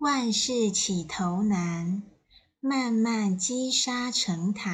万事起头难慢慢积沙成塔。